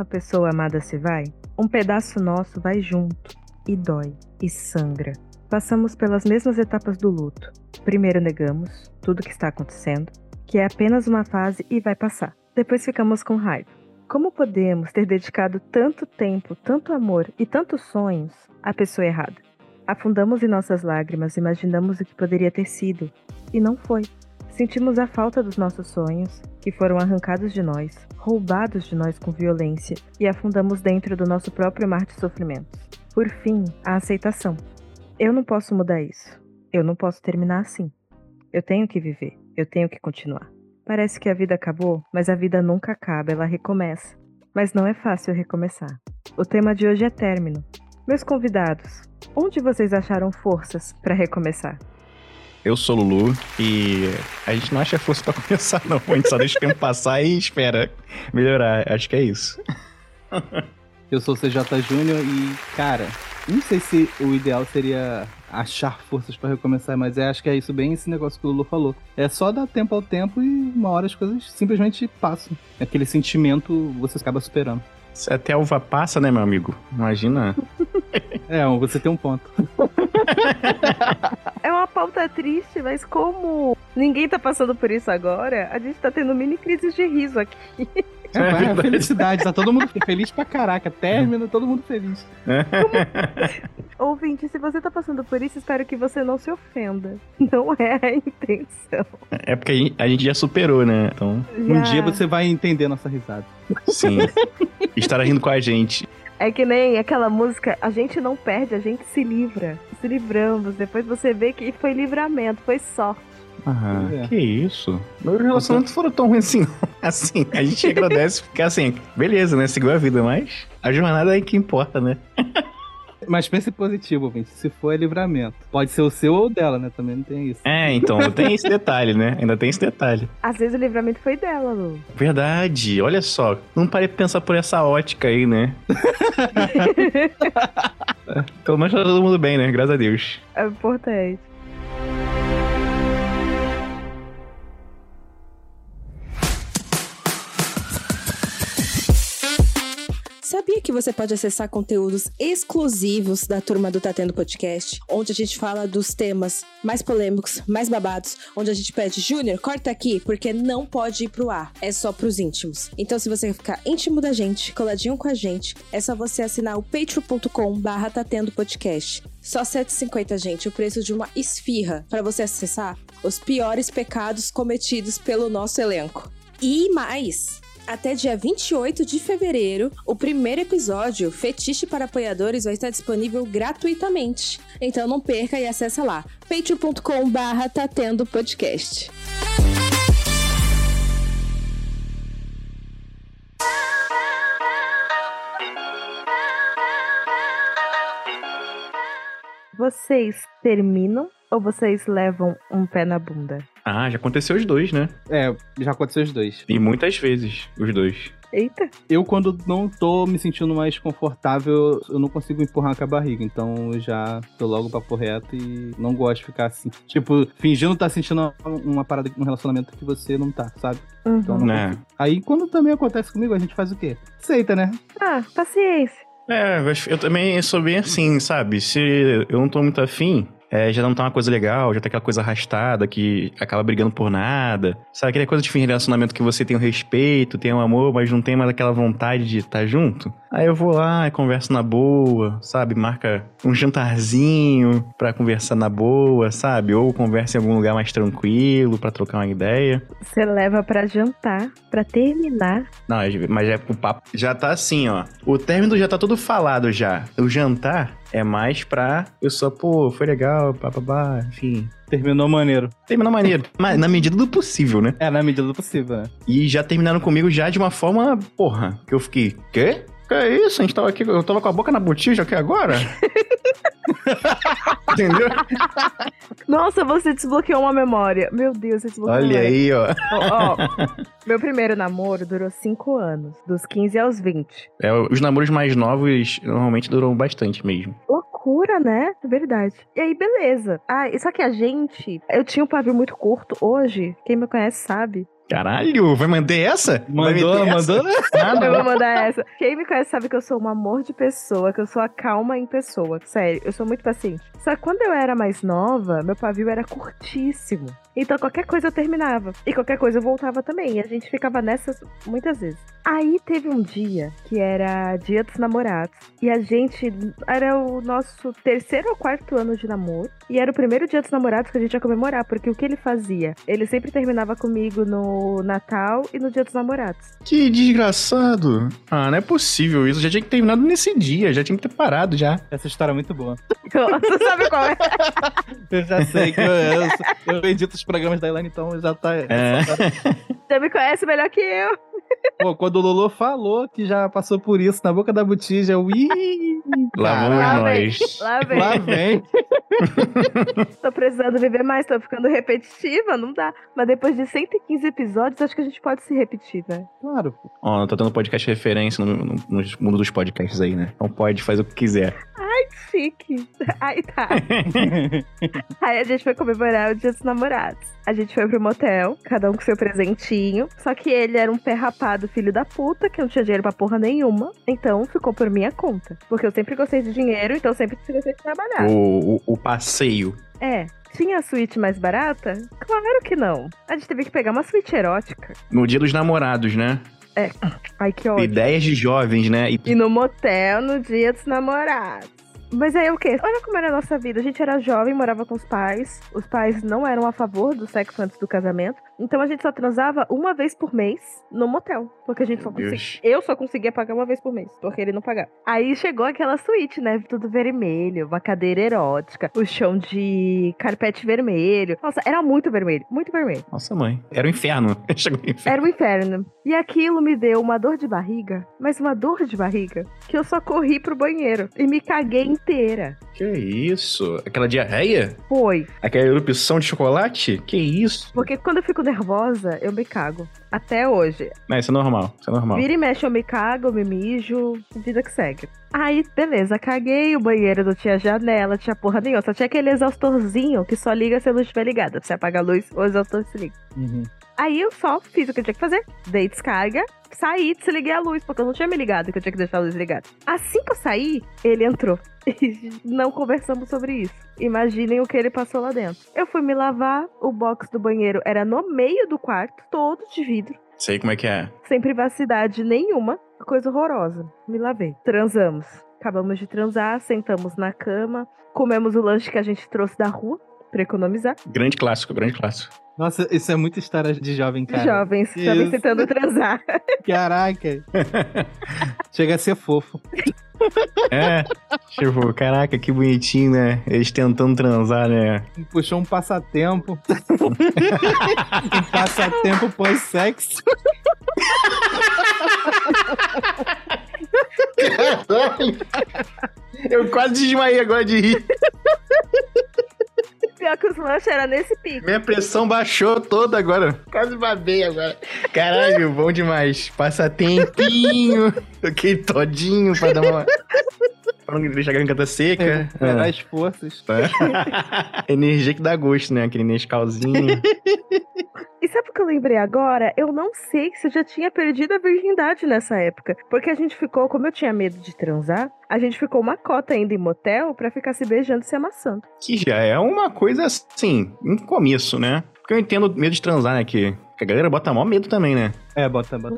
uma pessoa amada se vai, um pedaço nosso vai junto e dói e sangra. Passamos pelas mesmas etapas do luto. Primeiro negamos tudo o que está acontecendo, que é apenas uma fase e vai passar. Depois ficamos com raiva. Como podemos ter dedicado tanto tempo, tanto amor e tantos sonhos à pessoa errada? Afundamos em nossas lágrimas, imaginamos o que poderia ter sido, e não foi. Sentimos a falta dos nossos sonhos, que foram arrancados de nós, roubados de nós com violência, e afundamos dentro do nosso próprio mar de sofrimentos. Por fim, a aceitação. Eu não posso mudar isso. Eu não posso terminar assim. Eu tenho que viver. Eu tenho que continuar. Parece que a vida acabou, mas a vida nunca acaba, ela recomeça. Mas não é fácil recomeçar. O tema de hoje é término. Meus convidados, onde vocês acharam forças para recomeçar? Eu sou Lulu e a gente não acha força para começar, não. A gente só deixa o tempo passar e espera melhorar. Acho que é isso. Eu sou o CJ Júnior e, cara, não sei se o ideal seria achar forças para recomeçar, mas é, acho que é isso bem esse negócio que o Lulu falou. É só dar tempo ao tempo e uma hora as coisas simplesmente passam. Aquele sentimento você acaba superando. Se até a uva passa, né, meu amigo? Imagina. é, você tem um ponto. é uma pauta triste, mas como ninguém tá passando por isso agora, a gente tá tendo mini crises de riso aqui. É, é felicidade, tá todo mundo feliz pra caraca. Término, todo mundo feliz. Ouvinte, se você tá passando por isso, espero que você não se ofenda. Não é a intenção. É porque a gente, já superou, né? Então. Já. Um dia você vai entender nossa risada. Sim. Estará rindo com a gente. É que nem aquela música, a gente não perde, a gente se livra. Se livramos. Depois você vê que foi livramento, foi sorte. Ah, é. que isso. Meus relacionamentos foram tão ruins assim, Assim, a gente agradece porque assim, beleza, né? Seguiu a vida, mas a jornada é que importa, né? Mas pense positivo, gente. Se for é livramento. Pode ser o seu ou dela, né? Também não tem isso. É, então, tem esse detalhe, né? Ainda tem esse detalhe. Às vezes o livramento foi dela, Lu. Verdade. Olha só. Não parei de pensar por essa ótica aí, né? Pelo menos tá todo mundo bem, né? Graças a Deus. É importante. Sabia que você pode acessar conteúdos exclusivos da turma do Tá Tendo Podcast, onde a gente fala dos temas mais polêmicos, mais babados, onde a gente pede, Júnior, corta aqui, porque não pode ir pro ar, é só pros íntimos. Então, se você quer ficar íntimo da gente, coladinho com a gente, é só você assinar o patreon.com barra Tá Tendo Podcast. Só 7,50, gente, o preço de uma esfirra para você acessar os piores pecados cometidos pelo nosso elenco. E mais! Até dia 28 de fevereiro, o primeiro episódio, Fetiche para Apoiadores, vai estar disponível gratuitamente. Então não perca e acessa lá, patreon.com barra tá tendo podcast. Vocês terminam ou vocês levam um pé na bunda? Ah, já aconteceu os dois, né? É, já aconteceu os dois. E muitas vezes, os dois. Eita. Eu, quando não tô me sentindo mais confortável, eu não consigo empurrar com a barriga. Então eu já tô logo papo reto e não gosto de ficar assim. Tipo, fingindo estar tá sentindo uma parada, um relacionamento que você não tá, sabe? Uhum. Então não é. Aí quando também acontece comigo, a gente faz o quê? Aceita, né? Ah, paciência. É, eu também sou bem assim, sabe? Se eu não tô muito afim, é, já não tá uma coisa legal, já tá aquela coisa arrastada que acaba brigando por nada. Sabe aquela coisa de fim de relacionamento que você tem o respeito, tem o amor, mas não tem mais aquela vontade de estar tá junto? Aí eu vou lá e converso na boa, sabe? Marca um jantarzinho pra conversar na boa, sabe? Ou conversa em algum lugar mais tranquilo pra trocar uma ideia. Você leva pra jantar, pra terminar. Não, mas é, o papo já tá assim, ó. O término já tá tudo falado já. O jantar é mais pra eu só, pô, foi legal, papabá, enfim. Terminou maneiro. Terminou maneiro. Mas na medida do possível, né? É, na medida do possível, né? E já terminaram comigo já de uma forma, porra, que eu fiquei, quê? Que é isso? A gente tava aqui, eu tava com a boca na botija aqui agora? Entendeu? Nossa, você desbloqueou uma memória. Meu Deus, você desbloqueou Olha aí, ó. ó, ó. Meu primeiro namoro durou 5 anos, dos 15 aos 20. É, os namoros mais novos normalmente duram bastante mesmo. Loucura, né? Verdade. E aí, beleza. Ah, só que a gente. Eu tinha um pavio muito curto. Hoje, quem me conhece sabe Caralho, vai manter essa? vai Mandou, essa? mandou? Ah, Eu vou mandar essa. Quem me conhece sabe que eu sou um amor de pessoa, que eu sou a calma em pessoa. Sério, eu sou muito paciente. Só que quando eu era mais nova, meu pavio era curtíssimo. Então qualquer coisa eu terminava. E qualquer coisa eu voltava também. E a gente ficava nessas muitas vezes. Aí teve um dia que era dia dos namorados. E a gente. Era o nosso terceiro ou quarto ano de namoro. E era o primeiro dia dos namorados que a gente ia comemorar. Porque o que ele fazia? Ele sempre terminava comigo no Natal e no dia dos namorados. Que desgraçado. Ah, não é possível isso. Já tinha que ter terminado nesse dia, já tinha que ter parado já. Essa história é muito boa. Você sabe qual é? Eu já sei que eu, eu, eu edito os programas da Elaine, então já tá. É. Você me conhece melhor que eu. Pô, quando o Lolo falou que já passou por isso na boca da botija, eu. Ih, Lá vamos Lá vem. nós. Lá vem. Lá vem. Tô precisando viver mais, tô ficando repetitiva, não dá. Mas depois de 115 episódios, acho que a gente pode se repetir, né? Claro. Ó, tá dando podcast referência no, no, no mundo dos podcasts aí, né? Então pode fazer o que quiser. Chique. Aí tá. Aí a gente foi comemorar o dia dos namorados. A gente foi pro motel, cada um com seu presentinho. Só que ele era um pé rapado, filho da puta, que não tinha dinheiro pra porra nenhuma. Então ficou por minha conta. Porque eu sempre gostei de dinheiro, então sempre gostei de trabalhar. O, o, o passeio. É. Tinha a suíte mais barata? Claro que não. A gente teve que pegar uma suíte erótica. No dia dos namorados, né? Ai, que ódio. Ideias de jovens, né? E E no motel no dia dos namorados. Mas aí o quê? Olha como era a nossa vida. A gente era jovem, morava com os pais. Os pais não eram a favor do sexo antes do casamento. Então a gente só transava uma vez por mês no motel. Porque a gente só conseguia. Eu só conseguia pagar uma vez por mês. Porque ele não pagava. Aí chegou aquela suíte, né? Tudo vermelho, uma cadeira erótica, o chão de carpete vermelho. Nossa, era muito vermelho, muito vermelho. Nossa, mãe. Era o inferno. Chegou no inferno. Era o inferno. E aquilo me deu uma dor de barriga, mas uma dor de barriga, que eu só corri pro banheiro e me caguei inteira. Que isso? Aquela diarreia? Foi. Aquela erupção de chocolate? Que isso? Porque quando eu fico nervosa, eu me cago. Até hoje. Não, isso é normal. Isso é normal. Vira e mexe, eu me cago, eu me mijo, vida que segue. Aí, beleza, caguei, o banheiro não tinha janela, tinha porra nenhuma, só tinha aquele exaustorzinho que só liga se a luz estiver ligada. Você apaga a luz, o exaustor se liga. Uhum. Aí eu só fiz o que eu tinha que fazer, dei descarga, saí, desliguei a luz, porque eu não tinha me ligado que eu tinha que deixar a luz ligada. Assim que eu saí, ele entrou. E não conversamos sobre isso. Imaginem o que ele passou lá dentro. Eu fui me lavar, o box do banheiro era no meio do quarto, todo de vidro, Sei como é que é. sem privacidade nenhuma. Coisa horrorosa. Me lavei. Transamos. Acabamos de transar, sentamos na cama, comemos o lanche que a gente trouxe da rua pra economizar. Grande clássico, grande clássico. Nossa, isso é muita história de jovem, cara. Jovens, jovens Isso. tentando transar. Caraca. Chega a ser fofo. É. tipo, caraca, que bonitinho, né? Eles tentando transar, né? Puxou um passatempo. um passatempo pós-sexo. Eu quase desmaiei agora de rir. Pior que os lanches era nesse pico. Minha pressão baixou toda agora. Quase babei agora. Caralho, bom demais. Passa tempinho. Toquei todinho pra dar uma. pra não deixar a garganta seca. Recuperar as forças. Energia que dá gosto, né? Aquele Nescauzinho. Sabe o que eu lembrei agora? Eu não sei se eu já tinha perdido a virgindade nessa época. Porque a gente ficou, como eu tinha medo de transar, a gente ficou uma cota ainda em motel pra ficar se beijando e se amassando. que já é uma coisa assim, um começo, né? Porque eu entendo medo de transar, né? Que, a galera bota maior medo também, né? É, bota, bota.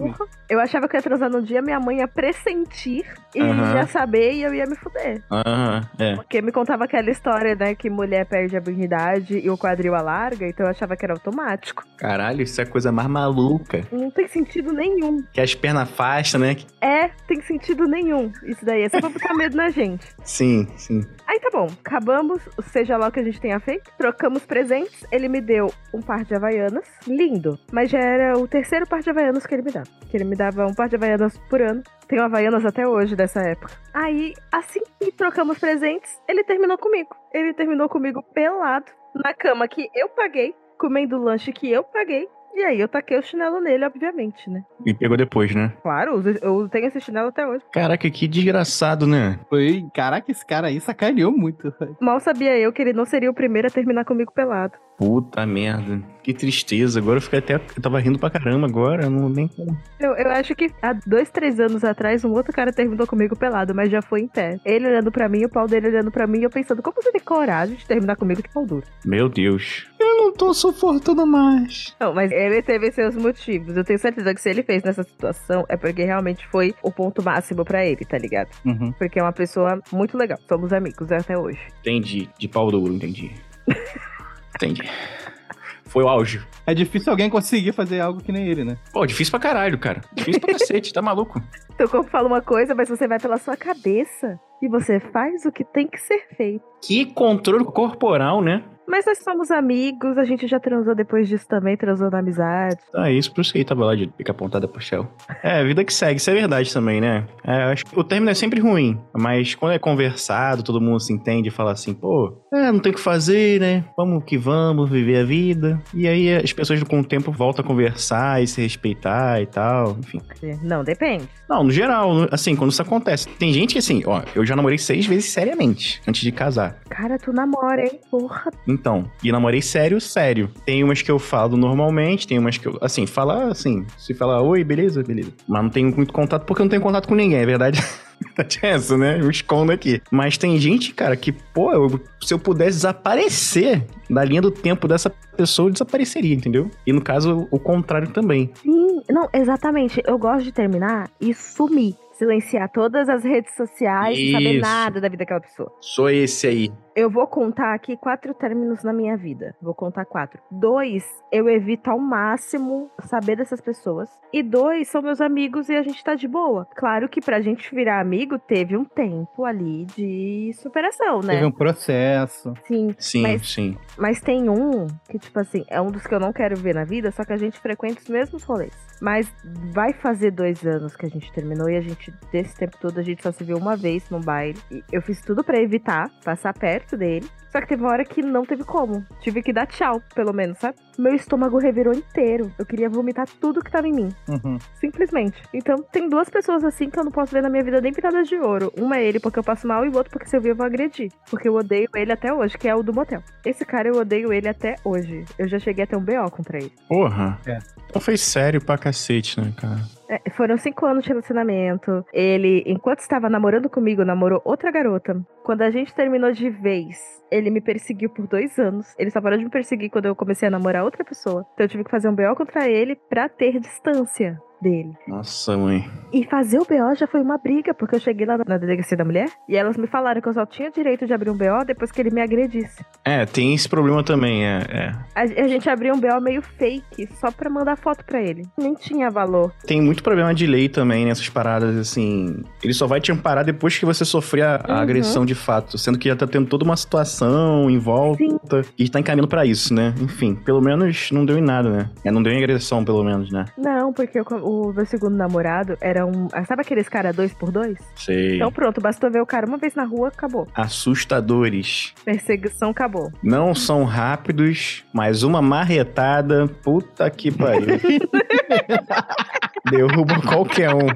Eu achava que eu ia transar num dia, minha mãe ia pressentir e Aham. já saber e eu ia me fuder. Aham, é. Porque me contava aquela história, né, que mulher perde a virgindade e o quadril alarga, então eu achava que era automático. Caralho, isso é a coisa mais maluca. Não tem sentido nenhum. Que as pernas afastam, né? É, tem sentido nenhum. Isso daí é só pra botar medo na gente. Sim, sim. Aí tá bom, acabamos, seja lá o que a gente tenha feito, trocamos presentes. Ele me deu um par de havaianas, lindo, mas já era o terceiro par de havaianas que ele me dava. Que ele me dava um par de havaianas por ano. Tenho havaianas até hoje dessa época. Aí, assim que trocamos presentes, ele terminou comigo. Ele terminou comigo pelado, na cama que eu paguei, comendo o lanche que eu paguei, E aí eu taquei o chinelo nele, obviamente, né? E pegou depois, né? Claro, eu tenho esse chinelo até hoje. Caraca, que desgraçado, né? Foi, caraca, esse cara aí sacaneou muito. Mal sabia eu que ele não seria o primeiro a terminar comigo pelado. Puta merda. Que tristeza. Agora eu fiquei até. Eu tava rindo pra caramba agora. eu Não nem como. Eu, eu acho que há dois, três anos atrás, um outro cara terminou comigo pelado, mas já foi em pé. Ele olhando pra mim, o pau dele olhando pra mim, e eu pensando, como você tem coragem de terminar comigo de pau duro? Meu Deus. Eu não tô suportando mais. Não, mas ele teve seus motivos. Eu tenho certeza que se ele fez nessa situação, é porque realmente foi o ponto máximo pra ele, tá ligado? Uhum. Porque é uma pessoa muito legal. Somos amigos até hoje. Entendi. De pau duro, entendi. entendi. Foi o auge. É difícil alguém conseguir fazer algo que nem ele, né? Pô, difícil pra caralho, cara. Difícil pra cacete, tá maluco? Teu corpo fala uma coisa, mas você vai pela sua cabeça. E você faz o que tem que ser feito. Que controle corporal, né? Mas nós somos amigos, a gente já transou depois disso também, transou na amizade. Ah, isso, por isso ele tava lá de pica apontada pro céu. É, vida que segue, isso é verdade também, né? É, acho que o término é sempre ruim, mas quando é conversado, todo mundo se entende e fala assim, pô, é, não tem o que fazer, né? Vamos que vamos, viver a vida. E aí as pessoas com o tempo voltam a conversar e se respeitar e tal, enfim. Não, depende. Não, no geral, assim, quando isso acontece. Tem gente que assim, ó, eu já namorei seis vezes seriamente, antes de casar. Cara, tu namora, hein? Porra. Então, e namorei sério, sério. Tem umas que eu falo normalmente, tem umas que eu, assim, falar assim, se falar oi, beleza, beleza. Mas não tenho muito contato porque eu não tenho contato com ninguém, é verdade. Verdade é essa, né? Eu escondo aqui. Mas tem gente, cara, que, pô, eu- se eu pudesse desaparecer da linha do tempo dessa pessoa, eu desapareceria, entendeu? E no caso, o contrário também. Sim, não, exatamente. Eu gosto de terminar e sumir. Silenciar todas as redes sociais e saber Isso. nada da vida daquela pessoa. Sou esse aí. Eu vou contar aqui quatro términos na minha vida. Vou contar quatro. Dois, eu evito ao máximo saber dessas pessoas. E dois, são meus amigos e a gente tá de boa. Claro que pra gente virar amigo, teve um tempo ali de superação, né? Teve um processo. Sim, Sim, Mas- sim. mas tem um que, tipo assim, é um dos que eu não quero ver na vida, só que a gente frequenta os mesmos rolês. Mas vai fazer dois anos que a gente terminou e a gente, desse tempo todo, a gente só se viu uma vez num baile. E eu fiz tudo pra evitar passar perto dele. Só que teve uma hora que não teve como. Tive que dar tchau, pelo menos, sabe? Meu estômago revirou inteiro. Eu queria vomitar tudo que tava em mim. Uhum. Simplesmente. Então, tem duas pessoas assim que eu não posso ver na minha vida nem pitadas de ouro. Uma é ele porque eu passo mal e o outro porque se eu vir eu vou agredir. Porque eu odeio ele até hoje, que é o do motel. Esse cara eu odeio ele até hoje. Eu já cheguei a ter um BO contra ele. Porra. É. Então foi sério pra cacete, né, cara? É, foram cinco anos de relacionamento. Ele, enquanto estava namorando comigo, namorou outra garota. Quando a gente terminou de vez, ele me perseguiu por dois anos. Ele só parou de me perseguir quando eu comecei a namorar outra pessoa. Então eu tive que fazer um BO contra ele pra ter distância dele. Nossa, mãe. E fazer o BO já foi uma briga, porque eu cheguei lá na delegacia da mulher e elas me falaram que eu só tinha direito de abrir um BO depois que ele me agredisse. É, tem esse problema também, é. é. A, a gente abriu um BO meio fake, só pra mandar foto pra ele. Nem tinha valor. Tem muito problema de lei também nessas paradas, assim. Ele só vai te amparar depois que você sofrer a, a Uhum. agressão de fato. Sendo que já tá tendo toda uma situação em volta Sim. e tá encaminhando pra isso, né? Enfim, pelo menos não deu em nada, né? É, não deu em agressão, pelo menos, né? Não, porque eu- o meu segundo namorado era um. ah, Sabe aqueles cara dois por dois? Sei. Então pronto, bastou ver o cara uma vez na rua, acabou. Assustadores. Perseguição acabou. Não são rápidos, mas uma marretada, puta que pariu. Derruba qualquer um.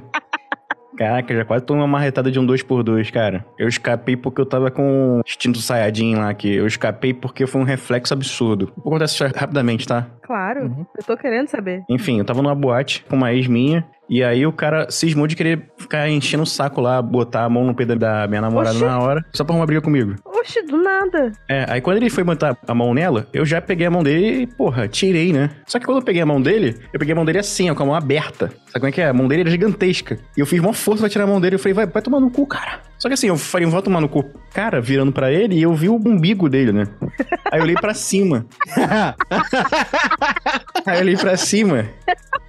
Caraca, já quase tomei uma marretada de um 2x2, cara. Eu escapei porque eu tava com instinto Saiyajin lá aqui. Eu escapei porque foi um reflexo absurdo. Vou contar isso rapidamente, tá? Claro, Uhum. eu tô querendo saber. Enfim, eu tava numa boate com uma ex minha. E aí o cara cismou de querer ficar enchendo o saco lá, botar a mão no peito da minha namorada Oxi. na hora, só pra arrumar briga comigo. Oxe, do nada. É, aí quando ele foi botar a mão nela, eu já peguei a mão dele e, porra, tirei, né? Só que quando eu peguei a mão dele, eu peguei a mão dele assim, ó, com a mão aberta. Sabe como é que é? A mão dele era gigantesca. E eu fiz uma força pra tirar a mão dele. Eu falei, vai, vai tomar no cu, cara. Só que assim, eu falei, vou tomar no cu. Cara, virando pra ele, e eu vi o umbigo dele, né? Aí eu olhei pra cima. Aí eu olhei pra cima.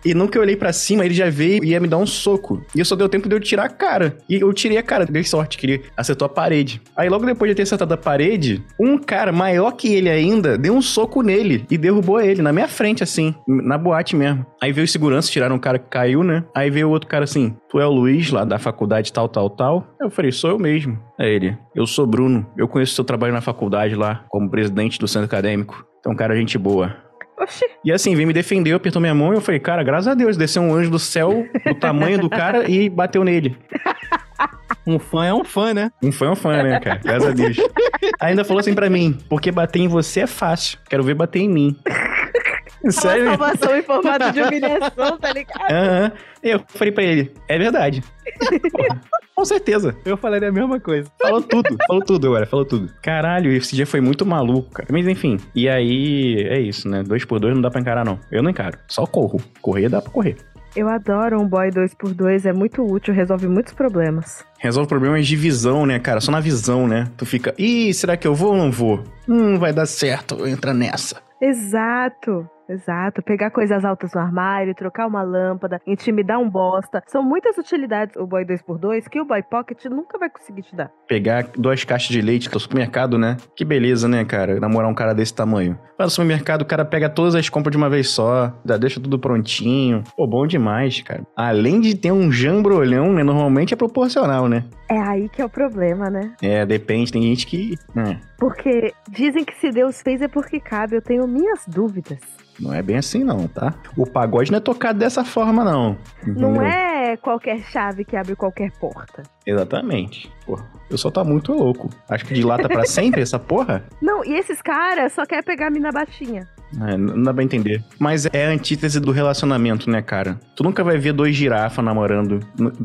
E que eu olhei pra cima, ele já veio e ia me dar um soco. E eu só deu tempo de eu tirar a cara. E eu tirei a cara, dei sorte, que ele acertou a parede. Aí logo depois de ter acertado a parede, um cara maior que ele ainda deu um soco nele e derrubou ele na minha frente, assim, na boate mesmo. Aí veio os seguranças, tiraram um cara que caiu, né? Aí veio o outro cara assim: Tu é o Luiz, lá da faculdade tal, tal, tal. Eu falei: Sou eu mesmo. É ele. Eu sou Bruno. Eu conheço seu trabalho na faculdade lá, como presidente do centro acadêmico. Então, cara, gente boa. Oxi. E assim, veio me defender, apertou minha mão e eu falei, cara, graças a Deus, desceu um anjo do céu do tamanho do cara e bateu nele. Um fã é um fã, né? Um fã é um fã, né, cara? Graças a Deus. Ainda falou assim pra mim, porque bater em você é fácil. Quero ver bater em mim. Sério? Uma salvação em formato de humilhação, tá ligado? Aham. Eu falei pra ele, é verdade. Porra, com certeza. Eu falaria a mesma coisa. Falou tudo, falou tudo agora, falou tudo. Caralho, esse dia foi muito maluco, cara. Mas enfim, e aí é isso, né? Dois por dois não dá pra encarar, não. Eu não encaro, só corro. Correr dá pra correr. Eu adoro um boy 2x2, é muito útil, resolve muitos problemas. Resolve problemas de visão, né, cara? Só na visão, né? Tu fica, ih, será que eu vou ou não vou? Hum, vai dar certo, entra nessa. Exato. Exato, pegar coisas altas no armário, trocar uma lâmpada, intimidar um bosta. São muitas utilidades o Boy 2x2 que o Boy Pocket nunca vai conseguir te dar. Pegar duas caixas de leite do supermercado, né? Que beleza, né, cara? Namorar um cara desse tamanho. Vai no supermercado, o cara pega todas as compras de uma vez só, já deixa tudo prontinho. Pô, bom demais, cara. Além de ter um jambrolhão, né? Normalmente é proporcional, né? É aí que é o problema, né? É, depende. Tem gente que. É. Porque dizem que se Deus fez é porque cabe. Eu tenho minhas dúvidas. Não é bem assim, não, tá? O pagode não é tocado dessa forma, não. Não Entendeu? É qualquer chave que abre qualquer porta. Exatamente. Porra, eu só tá muito louco. Acho que dilata para sempre essa porra. Não, e esses caras só querem pegar a mina baixinha. É, não dá pra entender. Mas é a antítese do relacionamento, né, cara? Tu nunca vai ver dois girafas namorando.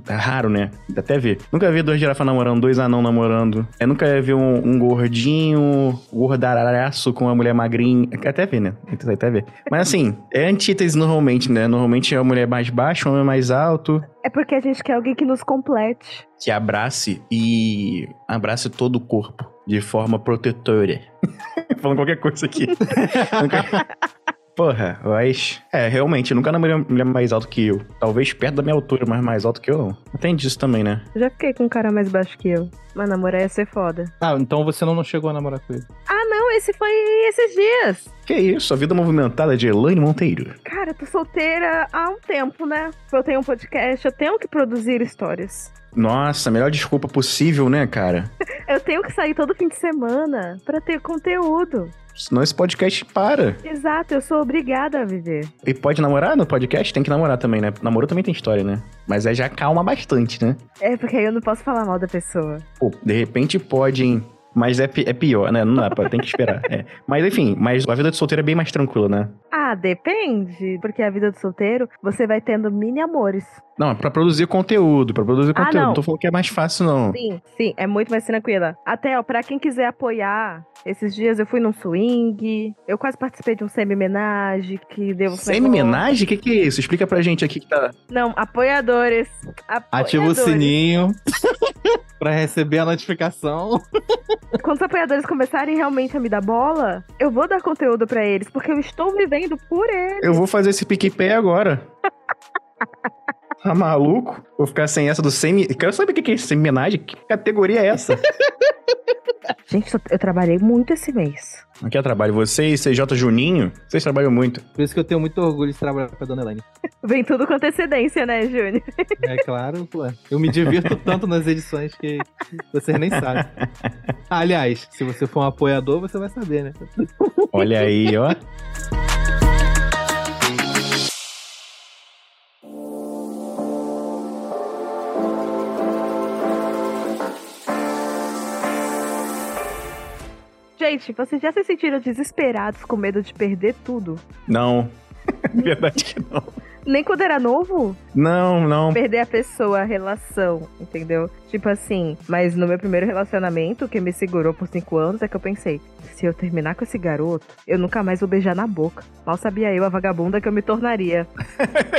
É raro, né? Até ver. Nunca vai ver dois girafas namorando, dois anão namorando. É nunca vai ver um, um gordinho, gordaraço com uma mulher magrinha. Até ver, né? Até ver. Mas assim, é antítese normalmente, né? Normalmente é a mulher mais baixa, o homem mais alto. É porque a gente quer alguém que nos complete. Que abrace e abrace todo o corpo de forma protetora. Falando qualquer coisa aqui. Porra, mas. É, realmente, nunca namorei uma mulher mais alto que eu. Talvez perto da minha altura, mas mais alto que eu não. Tem disso também, né? Já fiquei com um cara mais baixo que eu. Mas namorar ia ser foda. Ah, então você não, não chegou a namorar com ele. Ah, esse foi esses dias. Que isso, a vida movimentada de Elaine Monteiro. Cara, eu tô solteira há um tempo, né? Eu tenho um podcast, eu tenho que produzir histórias. Nossa, melhor desculpa possível, né, cara? eu tenho que sair todo fim de semana para ter conteúdo. Senão esse podcast para. Exato, eu sou obrigada a viver. E pode namorar no podcast? Tem que namorar também, né? Namoro também tem história, né? Mas aí já calma bastante, né? É, porque aí eu não posso falar mal da pessoa. Pô, de repente pode, hein? Mas é, é pior, né? Não dá pra, tem que esperar. É. Mas enfim, mas a vida de solteiro é bem mais tranquila, né? Ah, depende. Porque a vida do solteiro, você vai tendo mini amores. Não, é pra produzir conteúdo, pra produzir ah, conteúdo. Não. não tô falando que é mais fácil, não. Sim, sim, é muito mais tranquila. Até, ó, pra quem quiser apoiar, esses dias eu fui num swing, eu quase participei de um semi-menage que deu... Semi-menage? O que que é isso? Explica pra gente aqui que tá... Não, apoiadores. apoiadores. Ativa o sininho pra receber a notificação. Quando os apoiadores começarem realmente a me dar bola, eu vou dar conteúdo para eles, porque eu estou vivendo por eles. Eu vou fazer esse pique-pé agora. Tá maluco? Vou ficar sem essa do semi. Quero saber o que é semi-menagem. Que categoria é essa? Gente, eu trabalhei muito esse mês. Aqui é trabalho. Você e CJ Juninho, vocês trabalham muito. Por isso que eu tenho muito orgulho de trabalhar com a Dona Elaine. Vem tudo com antecedência, né, Júnior? É claro, pô. Eu me divirto tanto nas edições que vocês nem sabem. aliás, se você for um apoiador, você vai saber, né? Olha aí, ó. Gente, vocês já se sentiram desesperados com medo de perder tudo? Não. Verdade que não. Nem quando era novo? Não, não. Perder a pessoa, a relação, entendeu? Tipo assim, mas no meu primeiro relacionamento, que me segurou por cinco anos, é que eu pensei: se eu terminar com esse garoto, eu nunca mais vou beijar na boca. Mal sabia eu, a vagabunda, que eu me tornaria.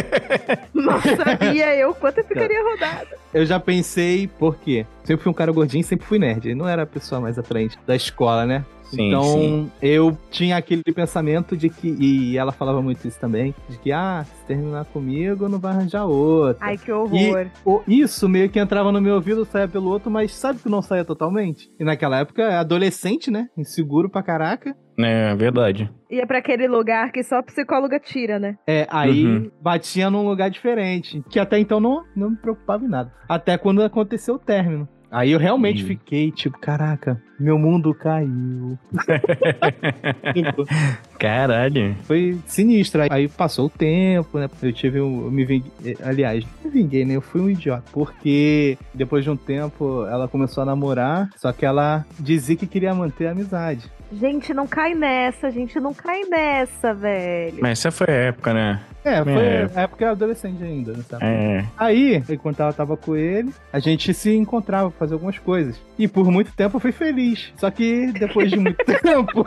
Mal sabia eu quanto eu ficaria rodada. Eu já pensei, por quê? Sempre fui um cara gordinho, sempre fui nerd. Não era a pessoa mais atraente da escola, né? Sim, então, sim. eu tinha aquele pensamento de que, e ela falava muito isso também, de que, ah, se terminar comigo, não vai arranjar outra. Ai, que horror. E, o, isso meio que entrava no meu ouvido, saia pelo outro, mas sabe que não saia totalmente? E naquela época, adolescente, né? Inseguro pra caraca. É, verdade. Ia para aquele lugar que só a psicóloga tira, né? É, aí uhum. batia num lugar diferente, que até então não, não me preocupava em nada. Até quando aconteceu o término. Aí eu realmente fiquei, tipo, caraca, meu mundo caiu. Caralho. Foi sinistro. Aí passou o tempo, né? Eu tive um. Eu me vinguei. Aliás, me vinguei, né? Eu fui um idiota. Porque depois de um tempo ela começou a namorar, só que ela dizia que queria manter a amizade. Gente, não cai nessa, gente, não cai nessa, velho. Mas essa foi a época, né? É, foi É. a época que eu era adolescente ainda, né? sabe? É. Aí, enquanto ela tava com ele, a gente se encontrava pra fazer algumas coisas. E por muito tempo eu fui feliz. Só que depois de muito tempo,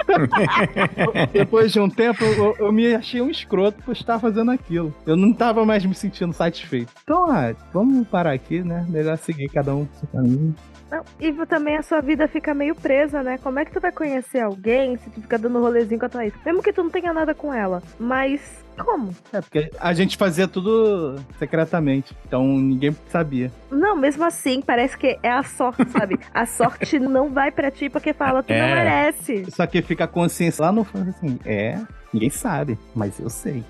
depois de um tempo, eu, eu me achei um escroto por estar fazendo aquilo. Eu não tava mais me sentindo satisfeito. Então, ah, vamos parar aqui, né? Melhor seguir cada um pro seu caminho. Não, e também a sua vida fica meio presa, né? Como é que tu vai conhecer alguém se tu fica dando rolezinho com a tua ex? Mesmo que tu não tenha nada com ela. Mas como? É, porque a gente fazia tudo secretamente. Então ninguém sabia. Não, mesmo assim, parece que é a sorte, sabe? A sorte não vai pra ti porque fala, tu não É. merece. Só que fica a consciência lá no fundo assim, é, ninguém sabe, mas eu sei.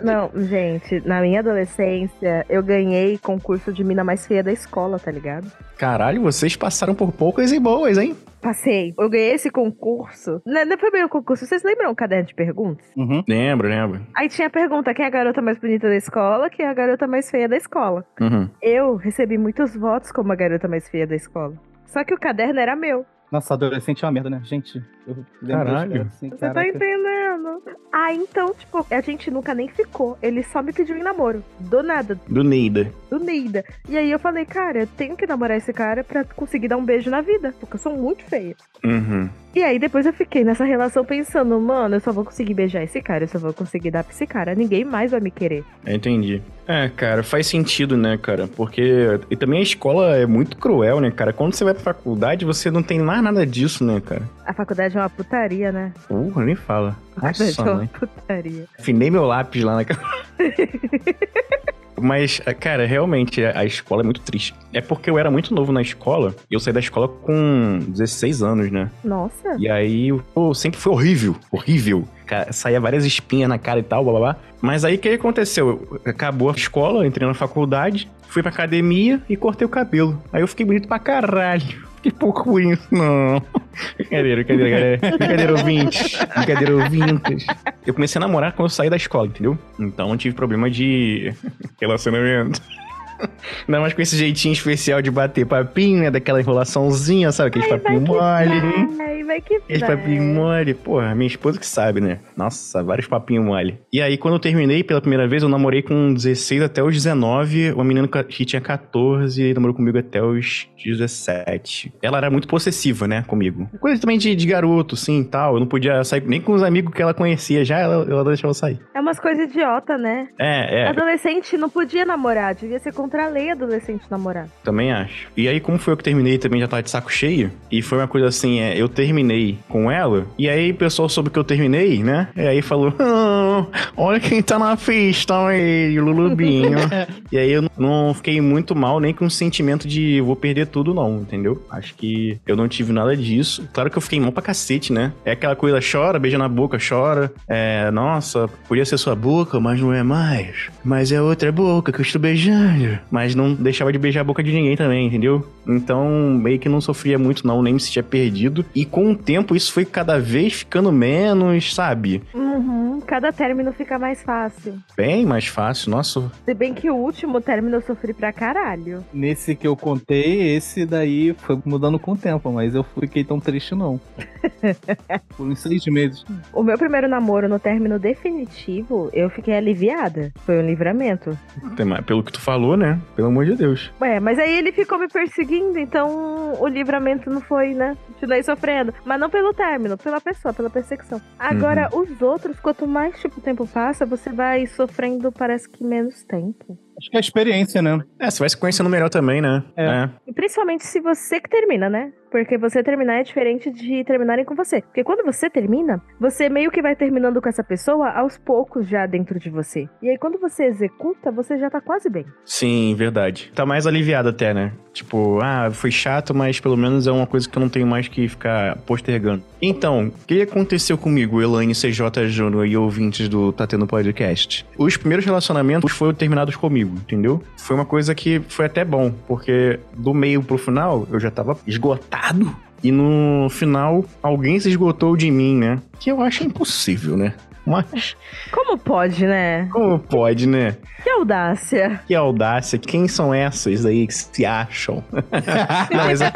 Não, gente, na minha adolescência, eu ganhei concurso de mina mais feia da escola, tá ligado? Caralho, vocês passaram por poucas e boas, hein? Passei. Eu ganhei esse concurso. Não, não foi bem o concurso. Vocês lembram o caderno de perguntas? Uhum. Lembro, lembro. Aí tinha a pergunta: quem é a garota mais bonita da escola? Quem é a garota mais feia da escola? Uhum. Eu recebi muitos votos como a garota mais feia da escola. Só que o caderno era meu. Nossa, adolescente é uma merda, né? Gente, eu Caralho. assim, Você caraca. tá entendendo? Ah, então, tipo, a gente nunca nem ficou. Ele só me pediu em namoro. Do nada, Do Neida. do Neida. E aí eu falei, cara, eu tenho que namorar esse cara pra conseguir dar um beijo na vida. Porque eu sou muito feia. Uhum. E aí depois eu fiquei nessa relação pensando, mano, eu só vou conseguir beijar esse cara, eu só vou conseguir dar pra esse cara. Ninguém mais vai me querer. Entendi. É, cara, faz sentido, né, cara? Porque. E também a escola é muito cruel, né, cara? Quando você vai pra faculdade, você não tem mais nada disso, né, cara? A faculdade é uma putaria, né? Porra, nem fala. Nossa, é uma putaria. Afinei meu lápis lá naquela. Mas, cara, realmente, a escola é muito triste. É porque eu era muito novo na escola. E eu saí da escola com 16 anos, né? Nossa. E aí, pô, sempre foi horrível. Horrível. Saía várias espinhas na cara e tal, blá blá blá. Mas aí o que aconteceu? Acabou a escola, entrei na faculdade, fui pra academia e cortei o cabelo. Aí eu fiquei bonito pra caralho. Fiquei pouco por isso, não. Brincadeira, brincadeira, galera. Brincadeira ouvintes. Brincadeira ouvintes. Eu comecei a namorar quando eu saí da escola, entendeu? Então não tive problema de relacionamento. Ainda mais com esse jeitinho especial de bater papinho, né? Daquela enrolaçãozinha, sabe? Aquele Ai, papinho mole. vai, vai que Aquele vai. papinho mole. Porra, minha esposa que sabe, né? Nossa, vários papinhos mole. E aí, quando eu terminei pela primeira vez, eu namorei com 16 até os 19. Uma menina que tinha 14 e namorou comigo até os 17. Ela era muito possessiva, né? Comigo. Coisa também de, de garoto, sim, tal. Eu não podia sair nem com os amigos que ela conhecia já, ela, ela deixava eu sair. É umas coisas idiota, né? É, é. Adolescente não podia namorar, devia ser contra a lei adolescente namorar. Também acho. E aí, como foi eu que terminei, também já tava de saco cheio. E foi uma coisa assim, é, eu terminei com ela. E aí, o pessoal soube que eu terminei, né? E aí falou: "Ah, olha quem tá na festa, ele, o Lulubinho. e aí eu não- não fiquei muito mal, nem com o sentimento de vou perder tudo, não, entendeu? Acho que eu não tive nada disso. Claro que eu fiquei mal pra cacete, né? É aquela coisa, chora, beija na boca, chora. É, nossa, podia ser sua boca, mas não é mais. Mas é outra boca que eu estou beijando. Mas não deixava de beijar a boca de ninguém também, entendeu? Então, meio que não sofria muito, não, nem me sentia perdido. E com o tempo, isso foi cada vez ficando menos, sabe? Uhum, cada término fica mais fácil. Bem mais fácil, nossa. Se bem que o último término eu sofri pra caralho. Nesse que eu contei, esse daí foi mudando com o tempo, mas eu fiquei tão triste não. Por uns seis meses. O meu primeiro namoro no término definitivo, eu fiquei aliviada. Foi um livramento. Pelo que tu falou, né? Pelo amor de Deus. Ué, mas aí ele ficou me perseguindo, então o livramento não foi, né? Continuei sofrendo. Mas não pelo término, pela pessoa, pela perseguição. Agora, os outros, quanto mais tipo, o tempo passa, você vai sofrendo, parece que menos tempo. Acho que é a experiência, né? É, você vai se conhecendo melhor também, né? É. E principalmente se você que termina, né? Porque você terminar é diferente de terminarem com você. Porque quando você termina, você meio que vai terminando com essa pessoa aos poucos já dentro de você. E aí quando você executa, você já tá quase bem. Sim, verdade. Tá mais aliviado até, né? Tipo, ah, foi chato, mas pelo menos é uma coisa que eu não tenho mais que ficar postergando. Então, o que aconteceu comigo, Elaine CJ Júnior e ouvintes do Tá Tendo Podcast? Os primeiros relacionamentos foram terminados comigo, entendeu? Foi uma coisa que foi até bom, porque do meio pro final eu já tava esgotado. E no final, alguém se esgotou de mim, né? Que eu acho impossível, né? Mas Como pode, né? como pode, né? Que audácia. Que audácia. Quem são essas aí que se acham? Não, mas, é-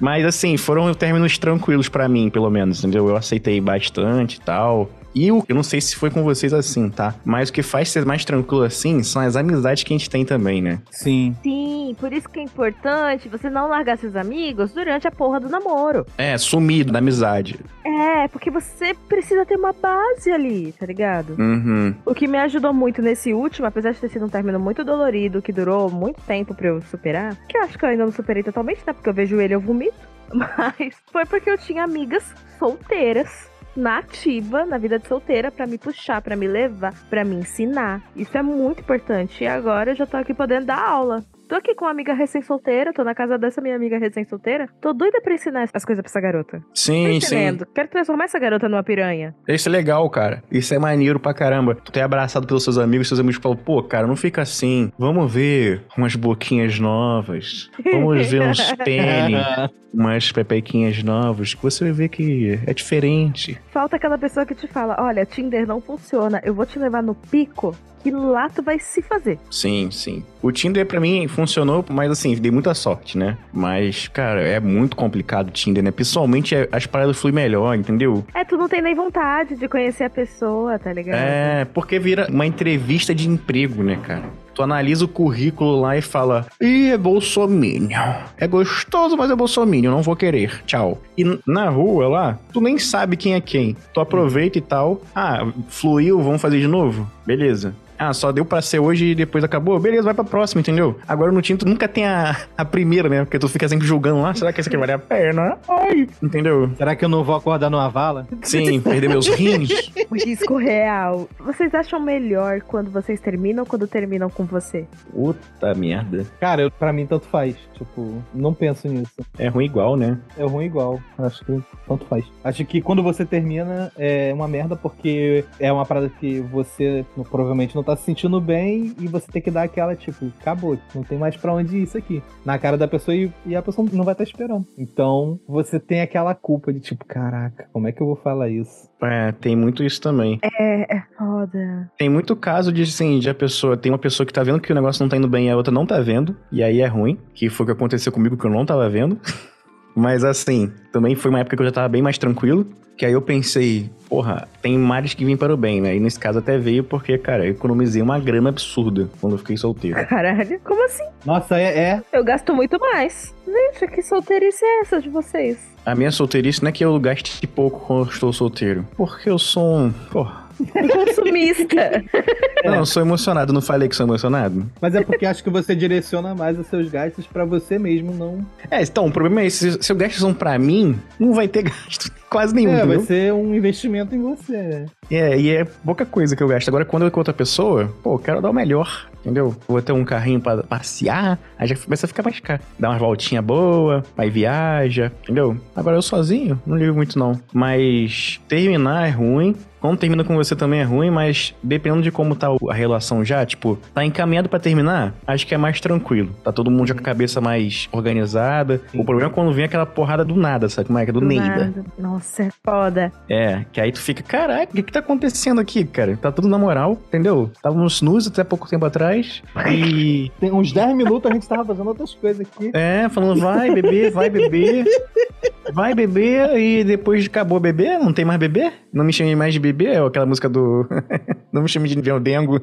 mas assim, foram términos tranquilos pra mim, pelo menos, entendeu? Eu aceitei bastante e tal. E o, eu não sei se foi com vocês assim, tá? Mas o que faz ser mais tranquilo assim são as amizades que a gente tem também, né? Sim. Sim, por isso que é importante você não largar seus amigos durante a porra do namoro. É, sumido da amizade. É, porque você precisa ter uma base ali, tá ligado? Uhum. O que me ajudou muito nesse último, apesar de ter sido um término muito dolorido, que durou muito tempo pra eu superar, que eu acho que eu ainda não superei totalmente, né? Porque eu vejo ele e eu vomito. Mas foi porque eu tinha amigas solteiras na ativa, na vida de solteira, pra me puxar, pra me levar, pra me ensinar. Isso é muito importante. E agora eu já tô aqui podendo dar aula. Tô aqui com uma amiga recém-solteira, tô na casa dessa minha amiga recém-solteira. Tô doida pra ensinar as coisas pra essa garota. Sim, sim. Quero transformar essa garota numa piranha. Isso é legal, cara. Isso é maneiro pra caramba. Tu é abraçado pelos seus amigos, seus amigos falam, pô, cara, não fica assim. Vamos ver umas boquinhas novas. Vamos ver uns pênis, umas pepequinhas novas. Que você vai ver que é diferente. Falta aquela pessoa que te fala: olha, Tinder não funciona, eu vou te levar no pico, que lá tu vai se fazer. Sim, sim. O Tinder pra mim funcionou, mas assim, dei muita sorte, né? Mas, cara, é muito complicado o Tinder, né? Pessoalmente, é- as paradas fluem melhor, entendeu? É, tu não tem nem vontade de conhecer a pessoa, tá ligado? É, porque vira uma entrevista de emprego, né, cara? Tu analisa o currículo lá e fala: Ih, é bolsominion. É gostoso, mas é bolsominion, não vou querer. Tchau. E na rua lá, tu nem sabe quem é quem. Tu aproveita e tal. Ah, fluiu, vamos fazer de novo? Beleza. Ah, só deu pra ser hoje e depois acabou? Beleza, vai pra próxima, entendeu? Agora no Tinto nunca tem a, a primeira, né? Porque tu fica sempre julgando lá. Será que esse aqui vale a pena? Ai, entendeu? Será que eu não vou acordar numa vala? Sim, perder meus rins. O risco real. Vocês acham melhor quando vocês terminam ou quando terminam com você? Puta merda. Cara, eu, pra mim tanto faz. Tipo, não penso nisso. É ruim igual, né? É ruim igual. Acho que tanto faz. Acho que quando você termina é uma merda porque é uma parada que você provavelmente não tá se sentindo bem e você tem que dar aquela, tipo, acabou, não tem mais pra onde ir isso aqui. Na cara da pessoa e, e a pessoa não vai estar esperando. Então você tem aquela culpa de tipo, caraca, como é que eu vou falar isso? É, tem muito isso também. É, é foda. Tem muito caso de, assim, de a pessoa, tem uma pessoa que tá vendo que o negócio não tá indo bem e a outra não tá vendo, e aí é ruim, que foi o que aconteceu comigo que eu não tava vendo. Mas assim, também foi uma época que eu já tava bem mais tranquilo, que aí eu pensei, porra, tem males que vêm para o bem, né? E nesse caso até veio porque, cara, eu economizei uma grana absurda quando eu fiquei solteiro. Caralho, como assim? Nossa, é, é. Eu gasto muito mais. Gente, que solteirice é essa de vocês? A minha solteirice não é que eu gaste pouco quando eu estou solteiro, porque eu sou um, porra... Consumista. Não, eu sou emocionado, não falei que sou emocionado? Mas é porque acho que você direciona mais os seus gastos pra você mesmo, não. É, então, o problema é esse, se, se eu gasto são pra mim, não vai ter gasto quase nenhum, É, vai entendeu? ser um investimento em você, né? É, e é pouca coisa que eu gasto. Agora, quando eu com outra pessoa, pô, eu quero dar o melhor, entendeu? Vou ter um carrinho pra passear, aí já começa a ficar mais caro. Dá umas voltinhas boas, aí viaja, entendeu? Agora eu sozinho, não ligo muito não. Mas terminar é ruim. Quando termina com você também é ruim, mas dependendo de como tá a relação já, tipo, tá encaminhado pra terminar, acho que é mais tranquilo. Tá todo mundo já com a cabeça mais organizada. O problema é quando vem aquela porrada do nada, sabe como é? Que é do, Neida. nada. Nossa, é foda. É, que aí tu fica, caraca, o que que tá acontecendo aqui, cara? Tá tudo na moral, entendeu? Estávamos nus até pouco tempo atrás e... Tem uns 10 minutos a gente tava fazendo outras coisas aqui. É, falando, vai beber, vai beber, vai beber e depois acabou beber, não tem mais beber? Não me chame mais de beber, é aquela música do... não me chame de Dengo,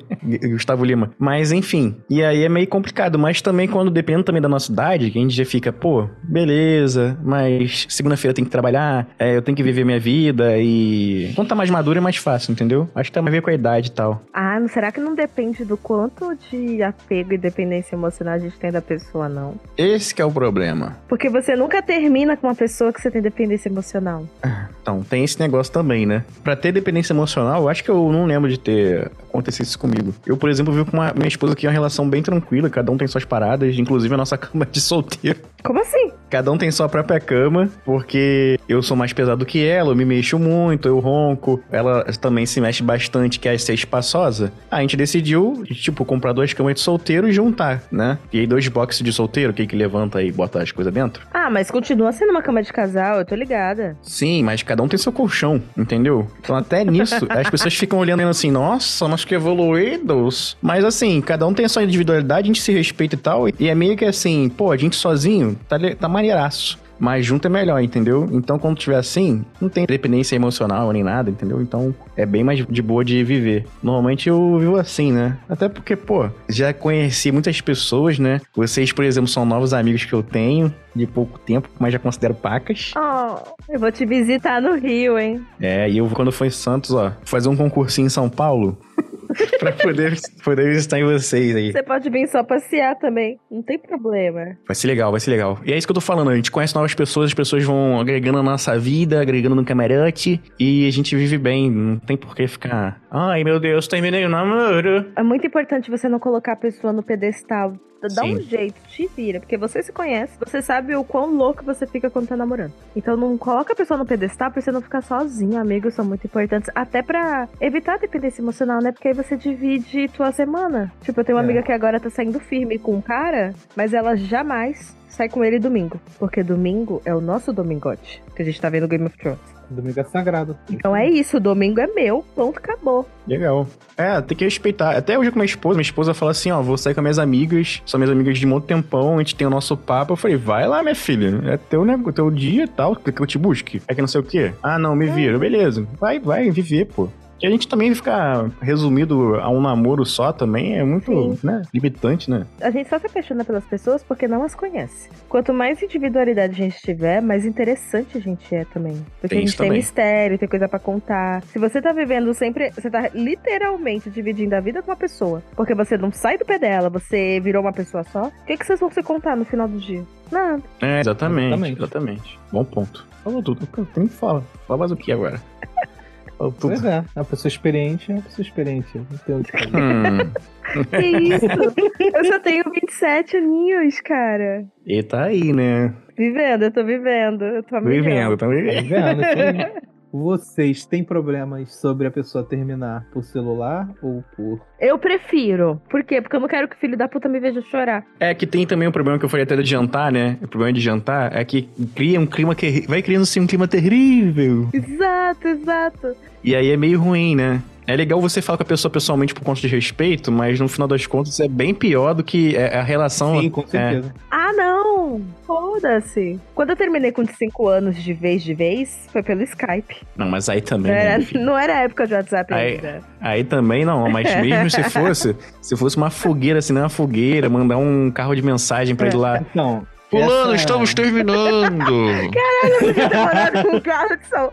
Gustavo Lima. Mas enfim, e aí é meio complicado, mas também quando depende também da nossa idade, que a gente já fica, pô, beleza, mas segunda-feira tem que trabalhar, é, eu tenho que viver minha vida e... Quando tá mais maduro é mais fácil, entendeu? Acho que tem mais a ver com a idade e tal. Ah, mas será que não depende do quanto de apego e dependência emocional a gente tem da pessoa, não? Esse que é o problema. Porque você nunca termina com uma pessoa que você tem dependência emocional. Então, tem esse negócio também, né? Pra ter dependência emocional, eu acho que eu não lembro de ter acontecido isso comigo. Eu, por exemplo, vi com uma, minha esposa que é uma relação bem tranquila, cada um tem suas paradas, inclusive a nossa cama de solteiro. Como assim? Cada um tem sua própria cama, porque eu sou mais pesado que ela, eu me mexo muito, eu ronco. Ela também se mexe bastante, quer ser espaçosa. A gente decidiu, tipo, comprar duas camas de solteiro e juntar, né? E aí dois boxes de solteiro, que que levanta e bota as coisas dentro. Ah, mas continua sendo uma cama de casal, eu tô ligada. Sim, mas cada um tem seu colchão, entendeu? Então até nisso, as pessoas ficam olhando assim, nossa, nós que evoluídos. Mas assim, cada um tem a sua individualidade, a gente se respeita e tal. E é meio que assim, pô, a gente sozinho tá, tá maneiraço. Mas junto é melhor, entendeu? Então, quando tiver assim, não tem dependência emocional nem nada, entendeu? Então, é bem mais de boa de viver. Normalmente eu vivo assim, né? Até porque, pô, já conheci muitas pessoas, né? Vocês, por exemplo, são novos amigos que eu tenho de pouco tempo, mas já considero pacas. Oh, eu vou te visitar no Rio, hein? É, e eu, quando for em Santos, ó, fazer um concursinho em São Paulo pra poder, poder visitar em vocês aí. Você pode vir só passear também, não tem problema. Vai ser legal, vai ser legal. E é isso que eu tô falando, a gente conhece novas pessoas, as pessoas vão agregando na nossa vida, agregando no camarote, e a gente vive bem, não tem por que ficar... Ai, meu Deus, terminei o namoro. É muito importante você não colocar a pessoa no pedestal. Dá um Sim. jeito, te vira, porque você se conhece, você sabe o quão louco você fica quando tá namorando. Então não coloca a pessoa no pedestal pra você não ficar sozinho. Amigos são muito importantes, até pra evitar a dependência emocional, né? Porque aí você divide tua semana. Tipo, eu tenho uma É. amiga que agora tá saindo firme com um cara, mas ela jamais sai com ele domingo. Porque domingo é o nosso domingote, que a gente tá vendo Game of Thrones. Domingo é sagrado. Então é isso, domingo é meu, ponto, acabou. Legal. É, tem que respeitar. Até hoje com minha esposa, minha esposa fala assim, ó, vou sair com minhas amigas, são minhas amigas de muito tempão, a gente tem o nosso papo. Eu falei, vai lá, minha filha, é teu, né, teu dia e tal, quer que eu te busque? É que não sei o quê. Ah, não, me vira, beleza. Vai, vai, viver, pô. E a gente também ficar resumido a um namoro só também é muito, Sim. né, limitante, né? A gente só se apaixona pelas pessoas porque não as conhece. Quanto mais individualidade a gente tiver, mais interessante a gente é também. Porque Tem a gente tem também. mistério, tem coisa pra contar. Se você tá vivendo sempre. Você tá literalmente dividindo a vida com uma pessoa. Porque você não sai do pé dela, você virou uma pessoa só. O que, que vocês vão se contar no final do dia? Nada. É, exatamente, Exatamente. exatamente. Bom ponto. Falou tudo. Tenho que falar. Fala mais o que agora? Pois é, uma pessoa experiente é uma pessoa experiente. Não tem o que fazer. Hum, Que isso? Eu só tenho 27 aninhos, cara. e tá aí, né? Vivendo, eu tô vivendo. Eu tô a milhão. Vivendo, tá Tá vivendo. Vocês têm problemas sobre a pessoa terminar por celular ou por. Eu prefiro. Por quê? Porque eu não quero que o filho da puta me veja chorar. É que tem também um problema que eu falei até de jantar, né? O problema de jantar é que cria um clima que vai criando assim um clima terrível. Exato, exato. E aí é meio ruim, né? É legal você falar com a pessoa pessoalmente por conta de respeito, mas no final das contas é bem pior do que é, a relação. Sim, com certeza. Ah, não! Foda-se. Quando eu terminei com 5 anos de vez de vez, foi pelo Skype. Não, mas aí também. Não né, era, não era a época de WhatsApp Aí- ainda. Aí também não, mas mesmo se fosse, se fosse uma fogueira, assim, não uma fogueira, mandar um carro de mensagem pra ele lá. Então. Fulano, essa- estamos terminando! Eu ter morado com um carro de som.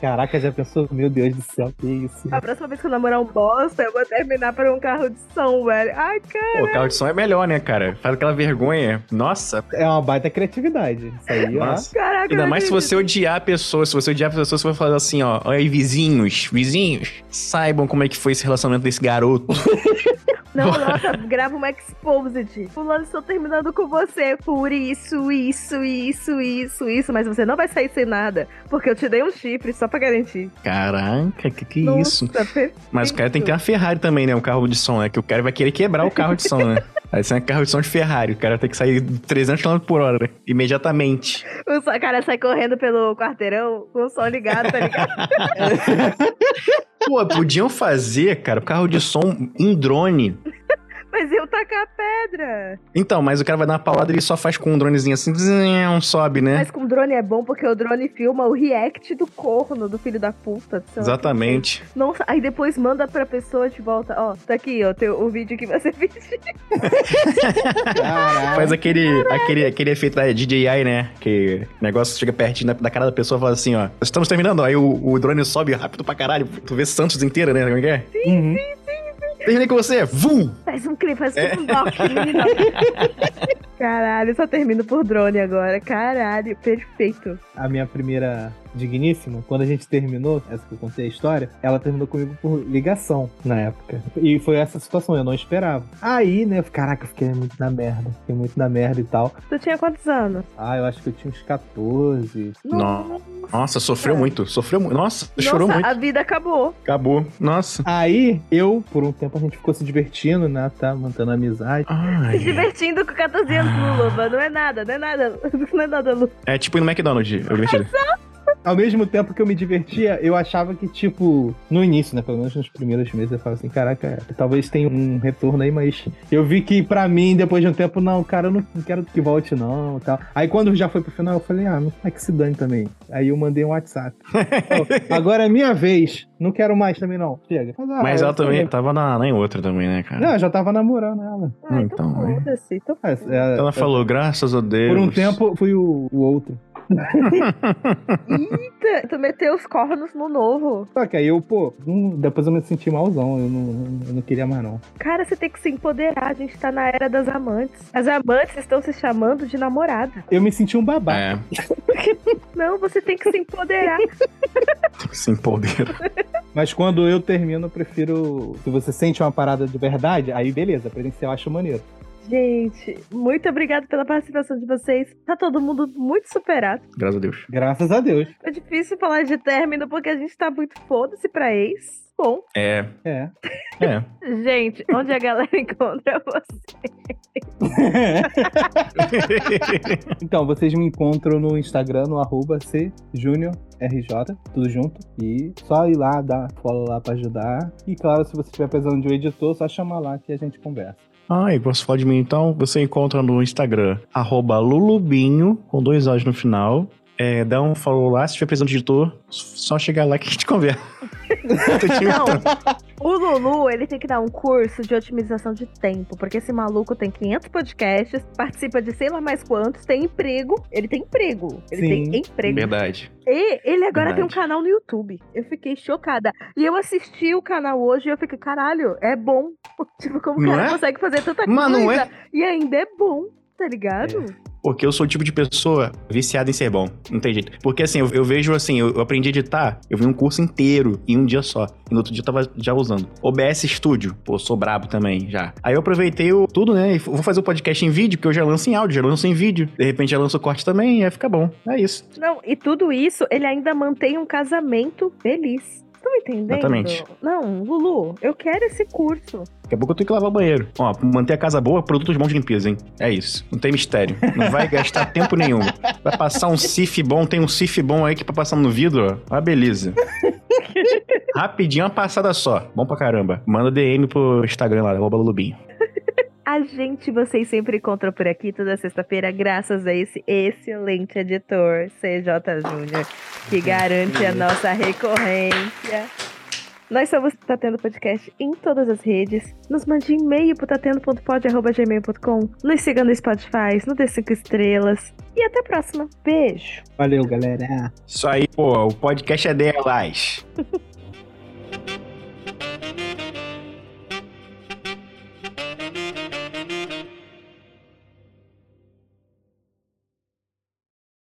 Caraca, já pensou? Meu Deus do céu, que isso? A próxima vez que eu namorar um bosta, eu vou terminar por um carro de som, velho. Ai, cara. Pô, carro de som é melhor, né, cara? Faz aquela vergonha. Nossa, É uma baita criatividade. Isso aí, ó. Caraca, Ainda eu mais se você odiar a pessoa. Se você odiar a pessoa, você vai falar assim, ó. Olha aí, vizinhos, vizinhos, saibam como é que foi esse relacionamento desse garoto. Não, nossa, grava uma exposed. Fulano, estou terminando com você por isso, isso, isso, isso, isso. Mas você não vai sair sem nada. Porque eu te dei um chifre só pra garantir. Caraca, que que Nossa, isso? perfeito. Mas o cara tem que ter uma Ferrari também, né? Um carro de som, né? Que o cara vai querer quebrar o carro de som, né? Aí você é um carro de som de Ferrari. O cara tem que sair 300 km por hora, né? imediatamente. O cara sai correndo pelo quarteirão com o som ligado, tá ligado? Pô, podiam fazer, cara, carro de som em drone. Mas eu tacar pedra. Então, mas o cara vai dar uma paulada e ele só faz com um dronezinho assim, zzz, sobe, né? Mas com drone é bom porque o drone filma o react do corno do filho da puta. sei lá, Exatamente. Nossa, aí depois manda pra pessoa de volta. Ó, tá aqui, ó, teu, o vídeo que você fez. Faz aquele, aquele, aquele efeito da DJI, né? Que o negócio chega pertinho da, da cara da pessoa e fala assim, ó. Estamos terminando. Aí o, o drone sobe rápido pra caralho. Tu vê Santos inteira, né? Como é que é? Uhum. Terminei com você. Vum! Faz um clipe, faz um doc. Caralho, eu só termino por drone agora. Caralho, perfeito. A minha primeira digníssima, quando a gente terminou, essa que eu contei a história, ela terminou comigo por ligação na época. E foi essa situação, eu não esperava. Aí, né, eu, caraca, eu fiquei muito na merda. Fiquei muito na merda e tal. Tu tinha quantos anos? Ah, eu acho que eu tinha uns 14. Não. Nossa, sofreu muito, sofreu muito. Nossa, chorou Nossa, muito. a vida acabou. Acabou. Nossa. Aí, eu, por um tempo, a gente ficou se divertindo, né? Tá mantendo amizade. Se Ai. divertindo com 14 anos, Lulu, mas não é nada, não é nada. Não é nada, Lu. É tipo ir no McDonald's, eu divertido. Ao mesmo tempo que eu me divertia, eu achava que, tipo, no início, né? Pelo menos nos primeiros meses, eu falava assim, caraca, talvez tenha um retorno aí, mas eu vi que pra mim, depois de um tempo, não, cara, eu não quero que volte, não, tal. Aí quando já foi pro final, eu falei, ah, não é que se dane também. Aí eu mandei um WhatsApp. Pô, agora é minha vez. Não quero mais também, não. Chega. ah, Mas eu ela também falei, tava na, na em outra também, né, cara? Não, eu já tava namorando ela. Ah, Então, então é. Então É, é, Ela é, falou, graças a Deus. Por um tempo, fui o, o outro. Eita, tu meteu os cornos no novo. Só que aí eu, pô, não- depois eu me senti malzão. Eu não, eu não queria mais, não. Cara, você tem que se empoderar. A gente tá na era das amantes. As amantes estão se chamando de namorada. Eu me senti um babaca. É, Não, você tem que se empoderar. se empodera. Mas quando eu termino, eu prefiro. Se você sente uma parada de verdade, aí beleza, presencial eu acho maneiro. Gente, muito obrigada pela participação de vocês. Tá todo mundo muito superado. Graças a Deus. Graças a Deus. É difícil falar de término porque a gente tá muito foda-se pra ex. Bom, É, É. é. gente, onde a galera encontra você? então, vocês me encontram no Instagram, no arroba cjuniorrj, tudo junto. E só ir lá, dar follow lá pra ajudar. E claro, se você estiver precisando de um editor, só chamar lá que a gente conversa. Ah, e posso falar de mim então? Você encontra no Instagram, lulubinho, com dois O's no final. É, dá um follow lá, se tiver precisando de editor, só chegar lá que a gente conversa. Não, o Lulu, ele tem que dar um curso de otimização de tempo, porque esse maluco tem 500 podcasts, participa de sei lá mais quantos, tem emprego, ele tem emprego, ele Sim. tem emprego. Verdade. E ele agora tem um Verdade. canal no YouTube. Eu fiquei chocada. E eu assisti o canal hoje e eu fiquei, caralho, é bom. Tipo, como o cara é? consegue fazer tanta Mas não coisa é? e ainda é bom, tá ligado? Porque eu sou o tipo de pessoa viciada em ser bom. Não tem jeito. Porque assim, eu, eu vejo assim, eu, eu aprendi a editar, eu vi um curso inteiro em um dia só. E no outro dia eu tava já usando. OBS Studio, pô, sou brabo também já. Aí eu aproveitei o, tudo, né? E vou fazer o podcast em vídeo, porque eu já lanço em áudio, já lanço em vídeo. De repente já lanço o corte também, e aí fica bom. É isso. Não, e tudo isso, ele ainda mantém um casamento feliz. Estão entendendo? Exatamente. Não, Lulu, eu quero esse curso. Daqui a pouco eu tenho que lavar o banheiro. Ó, manter a casa boa, produtos bons de limpeza, hein? É isso. Não tem mistério. Não vai gastar tempo nenhum. Vai passar um sif bom, tem um sif bom aí que pra passar no vidro, ó. Ah, beleza. Rapidinho, uma passada só. Bom pra caramba. Manda DM pro Instagram lá, arroba Lulubinho. A gente, vocês sempre encontram por aqui toda sexta-feira, graças a esse excelente editor, CJ Júnior, que garante a nossa recorrência. Nós somos Tatendo Podcast em todas as redes. Nos mande e-mail pro tatendo.pod.gmail.com. Nos siga no Spotify, no D5 Estrelas. E até a próxima. Beijo. Valeu, galera. Isso aí, pô. O podcast é delas.